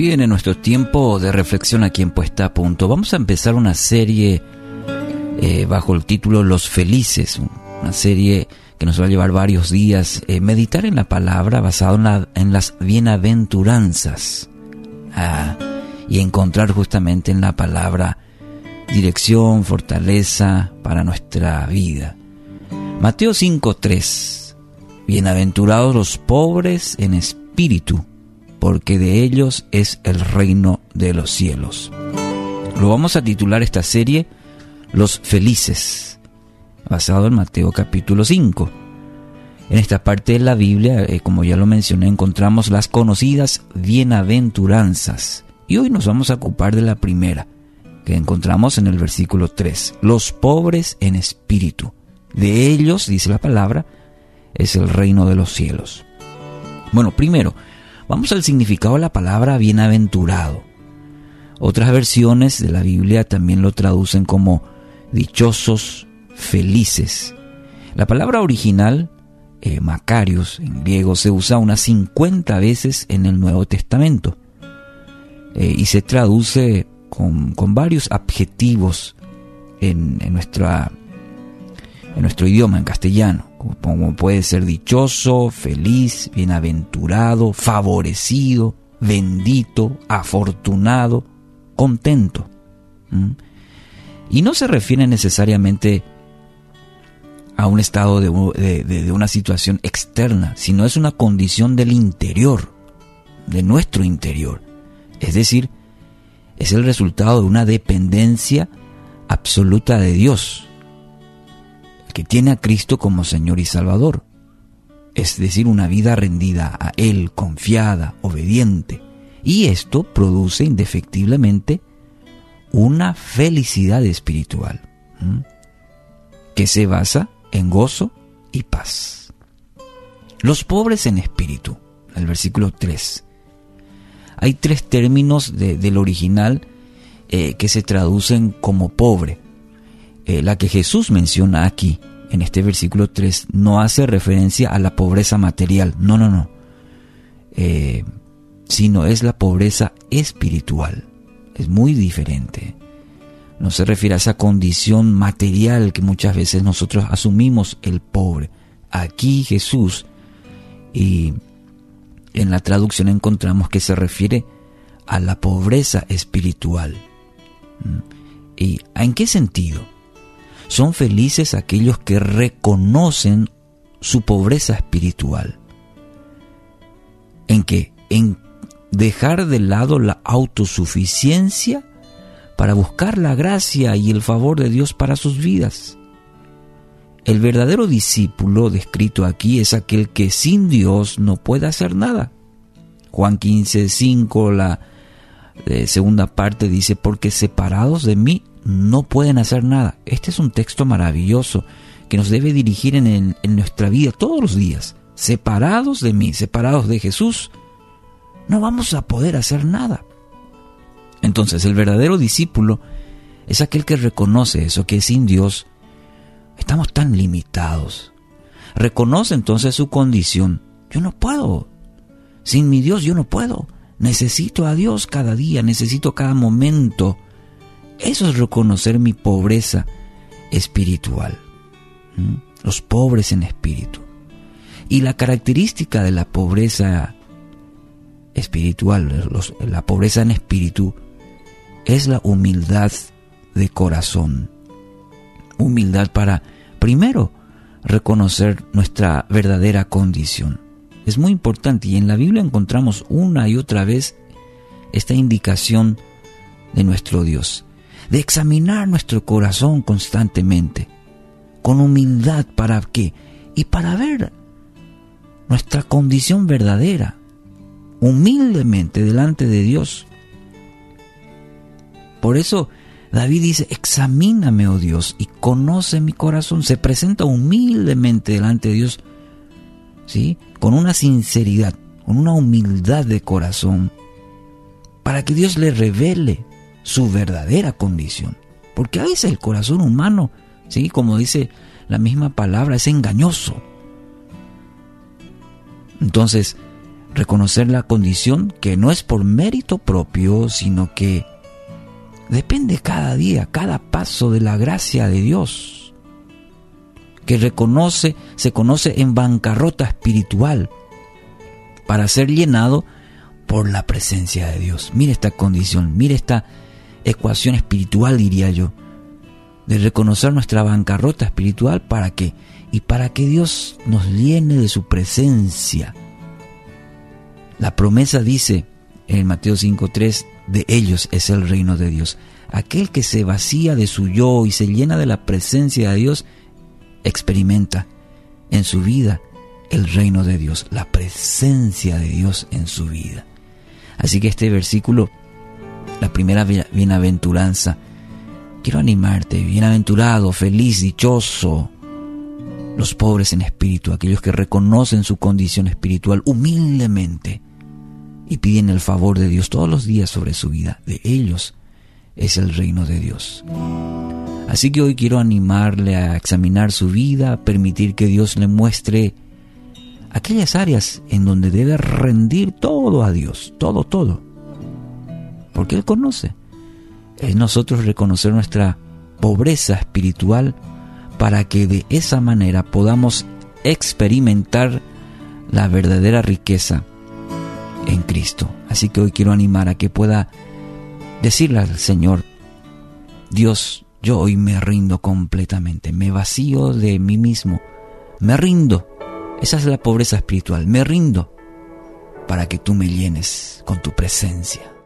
Bien, en nuestro tiempo de reflexión aquí en Puesta a Punto, vamos a empezar una serie eh, bajo el título Los Felices, una serie que nos va a llevar varios días, eh, meditar en la palabra basado en, en las bienaventuranzas ah, y encontrar justamente en la palabra dirección, fortaleza para nuestra vida. Mateo 5.3 Bienaventurados los pobres en espíritu, porque de ellos es el reino de los cielos. Lo vamos a titular esta serie Los Felices, basado en Mateo capítulo 5. En esta parte de la Biblia, eh, como ya lo mencioné, encontramos las conocidas bienaventuranzas. Y hoy nos vamos a ocupar de la primera, que encontramos en el versículo 3. Los pobres en espíritu. De ellos, dice la palabra, es el reino de los cielos. Bueno, primero, vamos al significado de la palabra bienaventurado. Otras versiones de la Biblia también lo traducen como dichosos, felices. La palabra original, eh, Macarios, en griego, se usa unas 50 veces en el Nuevo Testamento eh, y se traduce con, varios adjetivos en, nuestro idioma, en castellano, como puede ser dichoso, feliz, bienaventurado, favorecido, bendito, afortunado, contento. Y no se refiere necesariamente a un estado de, una situación externa, sino es una condición del interior, de nuestro interior. Es decir, es el resultado de una dependencia absoluta de Dios, que tiene a Cristo como Señor y Salvador, es decir, una vida rendida a Él, confiada, obediente, y esto produce indefectiblemente una felicidad espiritual, que se basa en gozo y paz. Los pobres en espíritu, el versículo 3, hay tres términos del original eh, que se traducen como pobre. Eh, la que Jesús menciona aquí, en este versículo 3, no hace referencia a la pobreza material, no, no, no, eh, sino es la pobreza espiritual. Es muy diferente. No se refiere a esa condición material que muchas veces nosotros asumimos el pobre. Aquí Jesús y en la traducción encontramos que se refiere a la pobreza espiritual. Mm. ¿Y en qué sentido? Son felices aquellos que reconocen su pobreza espiritual. ¿En qué? En dejar de lado la autosuficiencia para buscar la gracia y el favor de Dios para sus vidas. El verdadero discípulo descrito aquí es aquel que sin Dios no puede hacer nada. Juan 15, 5, la segunda parte dice, porque separados de mí no pueden hacer nada. Este es un texto maravilloso que nos debe dirigir en, en nuestra vida todos los días. Separados de mí, separados de Jesús, no vamos a poder hacer nada. Entonces el verdadero discípulo es aquel que reconoce eso, que sin Dios Estamos tan limitados. Reconoce entonces su condición. Yo no puedo. Sin mi Dios yo no puedo. Necesito a Dios cada día, necesito cada momento. Eso es reconocer mi pobreza espiritual. Los pobres en espíritu. Y la característica de la pobreza espiritual, la pobreza en espíritu, es la humildad de corazón humildad para, primero, reconocer nuestra verdadera condición. Es muy importante y en la Biblia encontramos una y otra vez esta indicación de nuestro Dios, de examinar nuestro corazón constantemente, con humildad para qué? Y para ver nuestra condición verdadera, humildemente delante de Dios. Por eso David dice, examíname, oh Dios, y conoce mi corazón. Se presenta humildemente delante de Dios, ¿sí? Con una sinceridad, con una humildad de corazón, para que Dios le revele su verdadera condición. Porque a veces el corazón humano, ¿sí? Como dice la misma palabra, es engañoso. Entonces, reconocer la condición que no es por mérito propio, sino que depende cada día, cada paso de la gracia de Dios, que reconoce, se conoce en bancarrota espiritual para ser llenado por la presencia de Dios. Mire esta condición, mire esta ecuación espiritual, diría yo, de reconocer nuestra bancarrota espiritual para que y para que Dios nos llene de su presencia. La promesa dice en Mateo 5:3, de ellos es el reino de Dios. Aquel que se vacía de su yo y se llena de la presencia de Dios, experimenta en su vida el reino de Dios, la presencia de Dios en su vida. Así que este versículo, la primera bienaventuranza, quiero animarte, bienaventurado, feliz, dichoso, los pobres en espíritu, aquellos que reconocen su condición espiritual humildemente y piden el favor de Dios todos los días sobre su vida. De ellos es el reino de Dios. Así que hoy quiero animarle a examinar su vida, permitir que Dios le muestre aquellas áreas en donde debe rendir todo a Dios, todo, todo. Porque Él conoce. Es nosotros reconocer nuestra pobreza espiritual para que de esa manera podamos experimentar la verdadera riqueza en Cristo. Así que hoy quiero animar a que pueda decirle al Señor, Dios, yo hoy me rindo completamente, me vacío de mí mismo, me rindo esa es la pobreza espiritual. Me rindo para que tú me llenes con tu presencia.